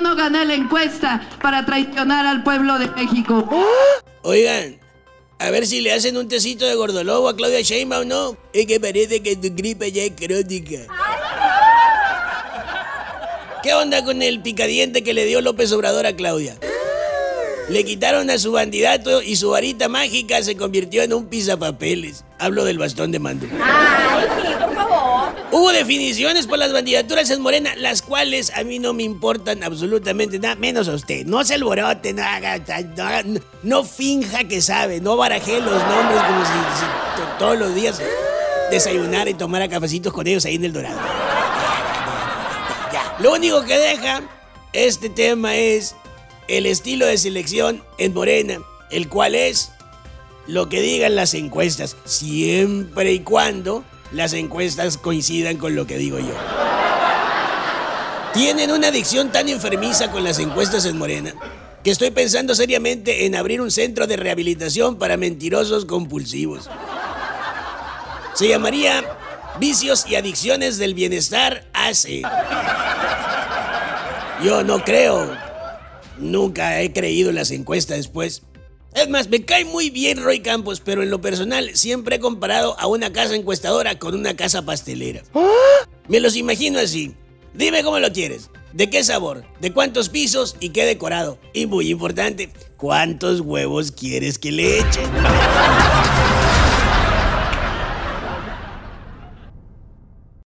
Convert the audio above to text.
yo no gané la encuesta para traicionar al pueblo de México. Oigan, a ver si le hacen un tecito de gordolobo a Claudia Sheinbaum, ¿no? Es que parece que tu gripe ya es crónica. ¿Qué onda con el picadiente que le dio López Obrador a Claudia? Le quitaron a su bandidato y su varita mágica se convirtió en un pisapapeles. Hablo del bastón de mando. Ay, sí, por favor. Hubo definiciones por las bandidaturas en Morena, las cuales a mí no me importan absolutamente nada, menos a usted. No se alborote, no no, no finja que sabe, no baraje los nombres como si, si to- todos los días desayunara y tomara cafecitos con ellos ahí en el Dorado. Ya. Lo único que deja este tema es el estilo de selección en Morena, el cual es lo que digan las encuestas, siempre y cuando las encuestas coincidan con lo que digo yo. Tienen una adicción tan enfermiza con las encuestas en Morena que estoy pensando seriamente en abrir un centro de rehabilitación para mentirosos compulsivos. Se llamaría Vicios y Adicciones del Bienestar AC. Yo no creo, nunca he creído en las encuestas después. Es más, me cae muy bien Roy Campos, pero en lo personal siempre he comparado a una casa encuestadora con una casa pastelera. Me los imagino así. Dime cómo lo quieres. ¿De qué sabor? ¿De cuántos pisos y qué decorado? Y muy importante, ¿cuántos huevos quieres que le eche?